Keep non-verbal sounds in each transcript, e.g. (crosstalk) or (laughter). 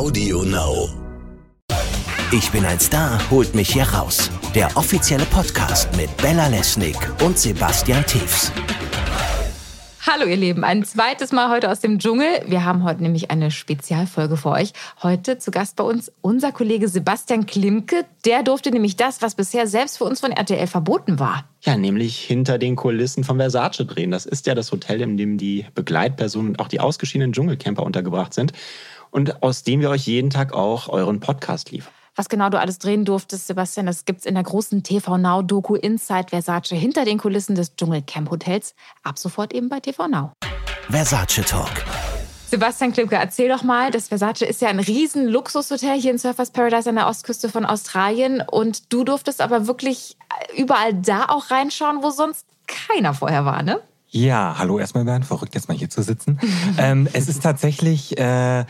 Audio Now. Ich bin ein Star, holt mich hier raus. Der offizielle Podcast mit Bella Lesnick und Sebastian Tiefs. Hallo ihr Lieben, ein zweites Mal heute aus dem Dschungel. Wir haben heute nämlich eine Spezialfolge für euch. Heute zu Gast bei uns unser Kollege Sebastian Klimke. Der durfte nämlich das, was bisher selbst für uns von RTL verboten war. Ja, nämlich hinter den Kulissen von Versace drehen. Das ist ja das Hotel, in dem die Begleitpersonen und auch die ausgeschiedenen Dschungelcamper untergebracht sind und aus dem wir euch jeden Tag auch euren Podcast liefern. Was genau du alles drehen durftest, Sebastian, das gibt's in der großen TV Now Doku Inside Versace hinter den Kulissen des Dschungelcamp Hotels. Ab sofort eben bei TV Now. Versace Talk. Sebastian Klimke, erzähl doch mal, das Versace ist ja ein riesen Luxushotel hier in Surfers Paradise an der Ostküste von Australien und du durftest aber wirklich überall da auch reinschauen, wo sonst keiner vorher war, ne? Ja, hallo erstmal Bernd, verrückt jetzt mal hier zu sitzen. (laughs) ähm, es ist tatsächlich äh,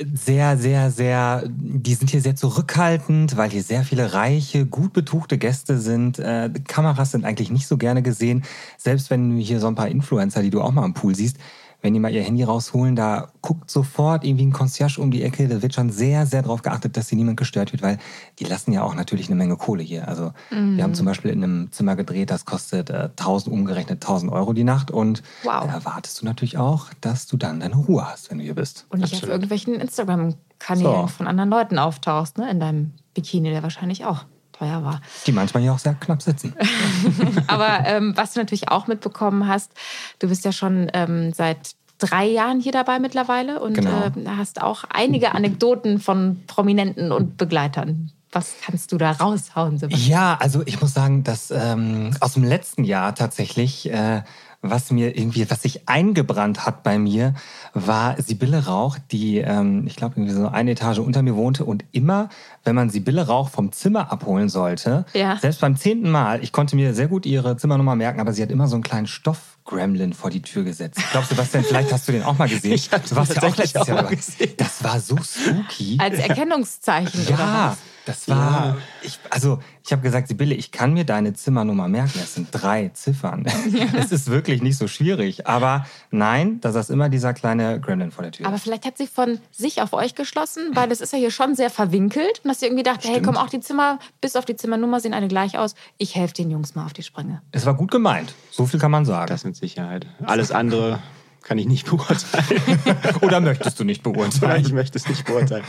sehr, sehr, sehr, die sind hier sehr zurückhaltend, weil hier sehr viele reiche, gut betuchte Gäste sind. Äh, Kameras sind eigentlich nicht so gerne gesehen, selbst wenn hier so ein paar Influencer, die du auch mal am Pool siehst, wenn die mal ihr Handy rausholen, da guckt sofort irgendwie ein Concierge um die Ecke. Da wird schon sehr, sehr darauf geachtet, dass hier niemand gestört wird, weil die lassen ja auch natürlich eine Menge Kohle hier. Also mhm. wir haben zum Beispiel in einem Zimmer gedreht, das kostet äh, 1000 umgerechnet 1000 Euro die Nacht und wow. da erwartest du natürlich auch, dass du dann deine Ruhe hast, wenn du hier bist. Und nicht Absolut. auf irgendwelchen Instagram-Kanälen so. von anderen Leuten auftauchst, ne? In deinem Bikini, der wahrscheinlich auch teuer war. Die manchmal ja auch sehr knapp sitzen. (laughs) Aber ähm, was du natürlich auch mitbekommen hast, du bist ja schon ähm, seit drei Jahren hier dabei mittlerweile und genau. äh, hast auch einige Anekdoten von Prominenten und Begleitern. Was kannst du da raushauen, Sebastian? Ja, also ich muss sagen, dass ähm, aus dem letzten Jahr tatsächlich äh, was mir irgendwie, was sich eingebrannt hat bei mir, war Sibylle Rauch, die, ähm, ich glaube, irgendwie so eine Etage unter mir wohnte und immer, wenn man Sibylle Rauch vom Zimmer abholen sollte, ja. selbst beim zehnten Mal, ich konnte mir sehr gut ihre Zimmernummer merken, aber sie hat immer so einen kleinen Stoff Gremlin vor die Tür gesetzt. Ich glaube, Sebastian, (laughs) vielleicht hast du den auch mal gesehen. Ich du warst ja auch letztes Jahr gesehen. Das war so spooky. Als Erkennungszeichen, ja, oder was? Das war, ja. ich, also ich habe gesagt, Sibylle, ich kann mir deine Zimmernummer merken. Es sind drei Ziffern. Ja. (laughs) Es ist wirklich nicht so schwierig. Aber nein, da saß immer dieser kleine Gremlin vor der Tür. Aber vielleicht hat sie von sich auf euch geschlossen, weil es ist ja hier schon sehr verwinkelt. Und dass sie irgendwie dachte, Stimmt. hey, komm, auch die Zimmer, bis auf die Zimmernummer sehen alle gleich aus. Ich helfe den Jungs mal auf die Sprünge. Es war gut gemeint. So viel kann man sagen. Das mit Sicherheit. Alles andere kann ich nicht beurteilen. (laughs) Oder möchtest du nicht beurteilen? Oder ich möchte es nicht beurteilen.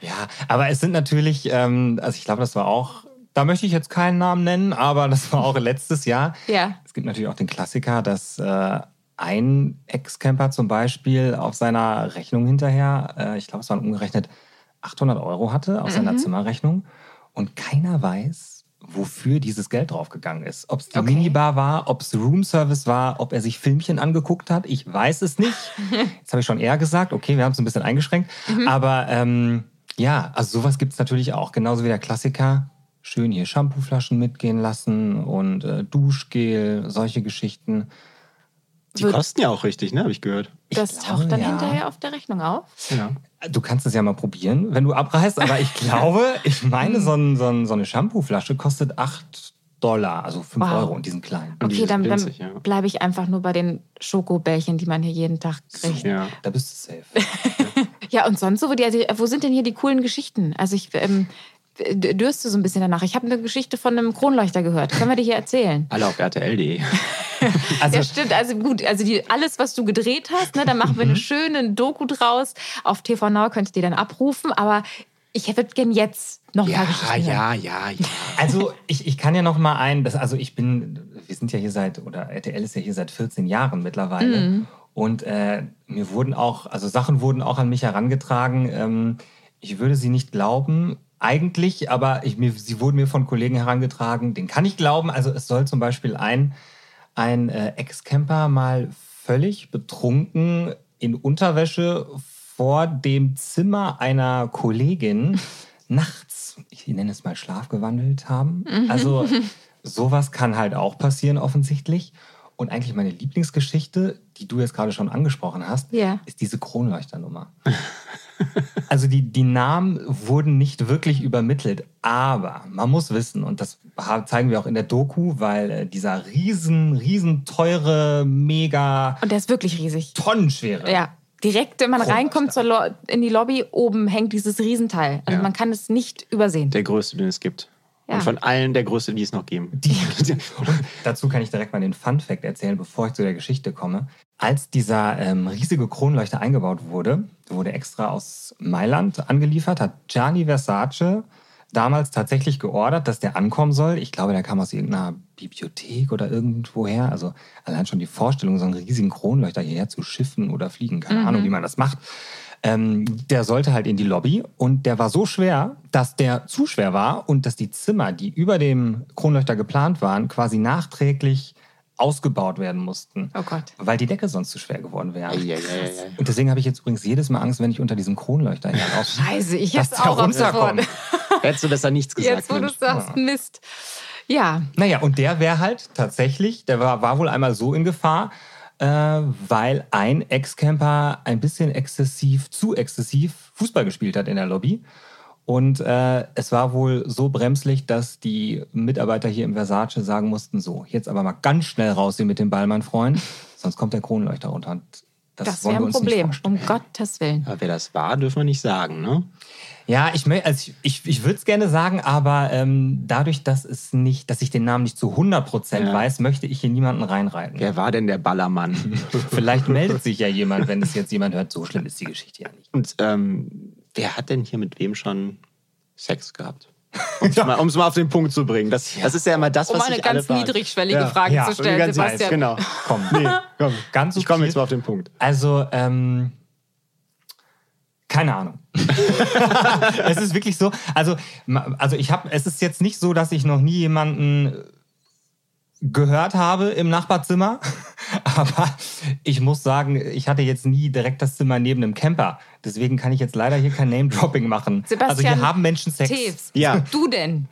ja, aber es sind natürlich, ähm, also ich glaube, das war auch, da möchte ich jetzt keinen Namen nennen, aber das war auch letztes Jahr. Ja. Es gibt natürlich auch den Klassiker, dass äh, ein Ex-Camper zum Beispiel auf seiner Rechnung hinterher, äh, ich glaube, es waren umgerechnet 800 Euro hatte auf mhm. seiner Zimmerrechnung und keiner weiß, wofür dieses Geld draufgegangen ist. Ob es die okay. Minibar war, ob es Roomservice war, ob er sich Filmchen angeguckt hat, ich weiß es nicht. (laughs) Jetzt habe ich schon eher gesagt, okay, wir haben es ein bisschen eingeschränkt. Mhm. Aber ähm, ja, also sowas gibt es natürlich auch. Genauso wie der Klassiker. Schön hier Shampooflaschen mitgehen lassen und äh, Duschgel, solche Geschichten. Die kosten ja auch richtig, ne? Habe ich gehört. Das ich taucht dann ja. hinterher auf der Rechnung auf. Ja. Du kannst es ja mal probieren, wenn du abreißt, aber ich glaube, (laughs) ich meine, so, ein, so, ein, so eine Shampooflasche kostet 8 Dollar, also 5 wow. Euro und diesen kleinen. Okay, dann, dann ja. bleibe ich einfach nur bei den Schokobällchen, die man hier jeden Tag kriegt. Ja, da bist du safe. (laughs) ja, und sonst so, wo, die, wo sind denn hier die coolen Geschichten? Also ich ähm, dürste so ein bisschen danach. Ich habe eine Geschichte von einem Kronleuchter gehört. Können wir die hier erzählen? Alle auf RTL.de. (laughs) also, ja, stimmt. Also gut, also die, alles, was du gedreht hast, ne, da machen wir eine mhm. schöne Doku draus. Auf TV Now könnt ihr die dann abrufen. Aber ich würde gerne jetzt noch ja, mal Geschichten Ja, ja, ja. Also ich, ich kann ja noch mal ein, das, also ich bin, wir sind ja hier seit, oder RTL ist ja hier seit 14 Jahren mittlerweile. Mhm. Und äh, mir wurden auch, also Sachen wurden auch an mich herangetragen. Ähm, ich würde sie nicht glauben, eigentlich, aber ich, mir, sie wurden mir von Kollegen herangetragen, den kann ich glauben. Also es soll zum Beispiel ein, ein äh, Ex-Camper mal völlig betrunken in Unterwäsche vor dem Zimmer einer Kollegin (laughs) nachts, ich nenne es mal schlafgewandelt haben. Mhm. Also (laughs) sowas kann halt auch passieren offensichtlich. Und eigentlich meine Lieblingsgeschichte, die du jetzt gerade schon angesprochen hast, yeah. ist diese Kronleuchternummer. (laughs) Also die, die Namen wurden nicht wirklich übermittelt, aber man muss wissen, und das zeigen wir auch in der Doku, weil äh, dieser riesen, riesen teure, mega... Und der ist wirklich riesig. Tonnenschwere. Ja. direkt, wenn man reinkommt in die Lobby, oben hängt dieses Riesenteil. Also ja. man kann es nicht übersehen. Der größte, den es gibt. Ja. Und von allen der größte, die es noch geben. Die, (laughs) dazu kann ich direkt mal den Fun Fact erzählen, bevor ich zu der Geschichte komme. Als dieser ähm, riesige Kronleuchter eingebaut wurde, wurde extra aus Mailand angeliefert, hat Gianni Versace damals tatsächlich geordert, dass der ankommen soll. Ich glaube, der kam aus irgendeiner Bibliothek oder irgendwoher. Also allein schon die Vorstellung, so einen riesigen Kronleuchter hierher zu schiffen oder fliegen, keine mhm. Ahnung, wie man das macht. Ähm, der sollte halt in die Lobby und der war so schwer, dass der zu schwer war und dass die Zimmer, die über dem Kronleuchter geplant waren, quasi nachträglich ausgebaut werden mussten. Oh Gott. Weil die Decke sonst zu schwer geworden wäre. Ja, ja, ja, und deswegen habe ich jetzt übrigens jedes Mal Angst, wenn ich unter diesem Kronleuchter hinaus. Scheiße, ich jetzt auch runterkommen. (laughs) Hättest du besser nichts gesagt. Jetzt, wo du sagst, Mist. Ja. Naja, und der wäre halt tatsächlich, der war, war wohl einmal so in Gefahr, äh, weil ein Ex-Camper ein bisschen exzessiv, zu exzessiv Fußball gespielt hat in der Lobby. Und äh, es war wohl so bremslich, dass die Mitarbeiter hier im Versace sagen mussten, so, jetzt aber mal ganz schnell raus hier mit dem Ball, mein Freund, sonst kommt der Kronleuchter runter. Und das, das wäre ein Problem, um Gottes Willen. Aber wer das war, dürfen wir nicht sagen, ne? Ja, ich, also ich, ich, ich würde es gerne sagen, aber ähm, dadurch, dass es nicht, dass ich den Namen nicht zu 100% ja. weiß, möchte ich hier niemanden reinreiten. Wer war denn der Ballermann? (laughs) Vielleicht meldet sich ja jemand, wenn es jetzt jemand hört. So schlimm ist die Geschichte ja nicht. Und ähm, wer hat denn hier mit wem schon Sex gehabt? Um es mal, mal, auf den Punkt zu bringen. Das, ja. das ist ja immer das, was Um eine ganz niedrigschwellige ja. Frage ja. zu stellen, Sebastian. Genau. Komm, nee, komm. (laughs) Ganz ich komme jetzt mal auf den Punkt. Also, ähm, keine Ahnung. (laughs) es ist wirklich so. Also, also ich habe, es ist jetzt nicht so, dass ich noch nie jemanden gehört habe im Nachbarzimmer. (laughs) Aber ich muss sagen, ich hatte jetzt nie direkt das Zimmer neben einem Camper. Deswegen kann ich jetzt leider hier kein Name-Dropping machen. Sebastian also hier haben Menschen Sex. Teves. Ja. Du denn?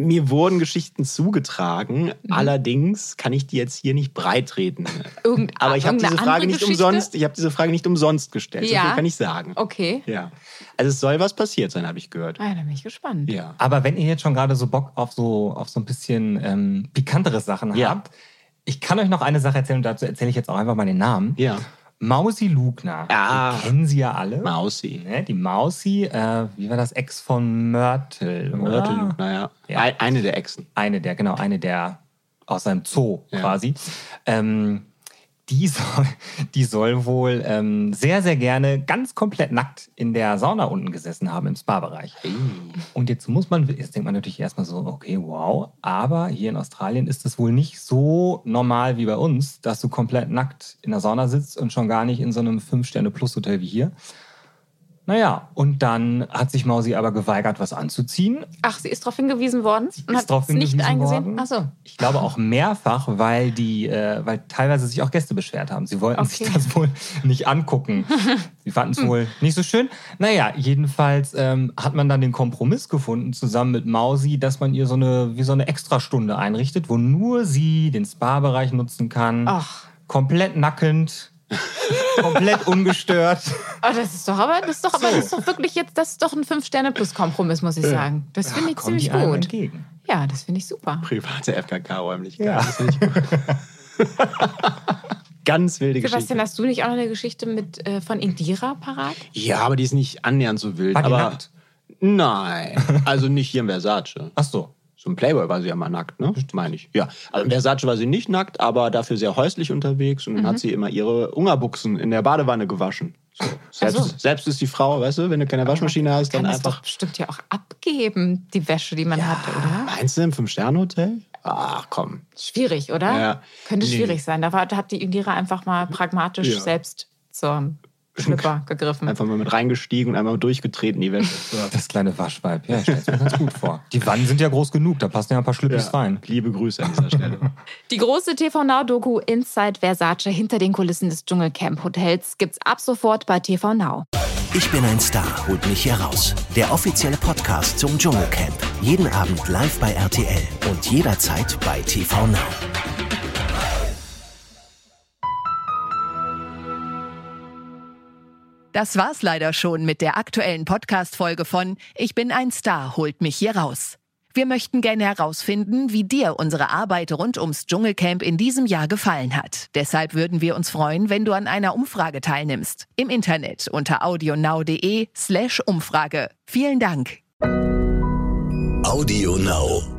Mir wurden Geschichten zugetragen, mhm. allerdings kann ich die jetzt hier nicht breitreten. Irgend, Aber ich habe diese Frage nicht Geschichte? umsonst, ich habe diese Frage nicht umsonst gestellt. Ja. So kann ich sagen. Okay. Ja. Also es soll was passiert sein, habe ich gehört. Ah, da bin ich gespannt. Ja. Aber wenn ihr jetzt schon gerade so Bock auf so auf so ein bisschen ähm, pikantere Sachen ja. habt, ich kann euch noch eine Sache erzählen und dazu erzähle ich jetzt auch einfach mal den Namen. Ja. Mausi Lugner. Ah, die kennen sie ja alle. Mausi. Ne? Die Mausi, äh, wie war das? Ex von Mörtel. Mörtel Lugner, ja. ja. Eine der Exen. Eine der, genau, eine der aus seinem Zoo ja. quasi. Ähm, die soll, (laughs) die soll wohl ähm, sehr, sehr gerne ganz komplett nackt in der Sauna unten gesessen haben im Spa-Bereich. Und jetzt muss man, jetzt denkt man natürlich erstmal so, okay, wow, aber hier in Australien ist es wohl nicht so normal wie bei uns, dass du komplett nackt in der Sauna sitzt und schon gar nicht in so einem Fünf-Sterne-Plus-Hotel wie hier. Naja, und dann hat sich Mausi aber geweigert, was anzuziehen. Ach, sie ist darauf hingewiesen worden sie und hat es nicht eingesehen? Worden. Ach so. Ich glaube auch mehrfach, weil die, äh, weil teilweise sich auch Gäste beschwert haben. Sie wollten okay. sich das wohl nicht angucken. (laughs) sie fanden es wohl nicht so schön. Naja, jedenfalls ähm, hat man dann den Kompromiss gefunden, zusammen mit Mausi, dass man ihr so eine, wie so eine Extrastunde einrichtet, wo nur sie den Spa-Bereich nutzen kann. Ach. Komplett nackend (laughs) Komplett ungestört. Oh, das ist doch aber, das ist doch, aber das ist doch wirklich jetzt, das ist doch ein Fünf-Sterne-Plus-Kompromiss, muss ich sagen. Das finde ich ziemlich gut. Ja, das finde ich super. Private FKK-Räumlichkeit. Ja. Das finde ich gut. (laughs) Ganz wilde Geschichte. Sebastian, hast du nicht auch noch eine Geschichte mit, äh, von Indira parat? Ja, aber die ist nicht annähernd so wild. War die aber nackt? Nein, also nicht hier im Versace. Ach so. So ein Playboy war sie ja mal nackt, ne? Meine ich. Ja. Also in Versace war sie nicht nackt, aber dafür sehr häuslich unterwegs und dann mhm. hat sie immer ihre Ungerbuchsen in der Badewanne gewaschen. So. Selbst, so. selbst ist die Frau, weißt du, wenn du keine Waschmaschine hast, dann einfach. Das doch bestimmt ja auch abgeben, die Wäsche, die man ja, hatte, oder? Meinst du im Fünf-Sterne-Hotel? Ach komm. Schwierig, oder? Ja. Könnte nee. schwierig sein. Da hat die Indira einfach mal pragmatisch ja. selbst zur Schnipper gegriffen. Einfach mal mit reingestiegen und einmal durchgetreten die Wäsche. Das kleine Waschweib. Ja, ich stelle mir ganz gut vor. Die Wannen sind ja groß genug, da passen ja ein paar Schlüppis ja, rein. Liebe Grüße an dieser Stelle. (laughs) Die große TV Now Doku Inside Versace hinter den Kulissen des Dschungelcamp Hotels gibt's ab sofort bei TV Now. Ich bin ein Star, holt mich hier raus. Der offizielle Podcast zum Dschungelcamp. Jeden Abend live bei RTL und jederzeit bei TV Now. Das war's leider schon mit der aktuellen Podcast-Folge von Ich bin ein Star, holt mich hier raus. Wir möchten gerne herausfinden, wie dir unsere Arbeit rund ums Dschungelcamp in diesem Jahr gefallen hat. Deshalb würden wir uns freuen, wenn du an einer Umfrage teilnimmst. Im Internet unter audionow.de slash Umfrage. Vielen Dank. Audio Now.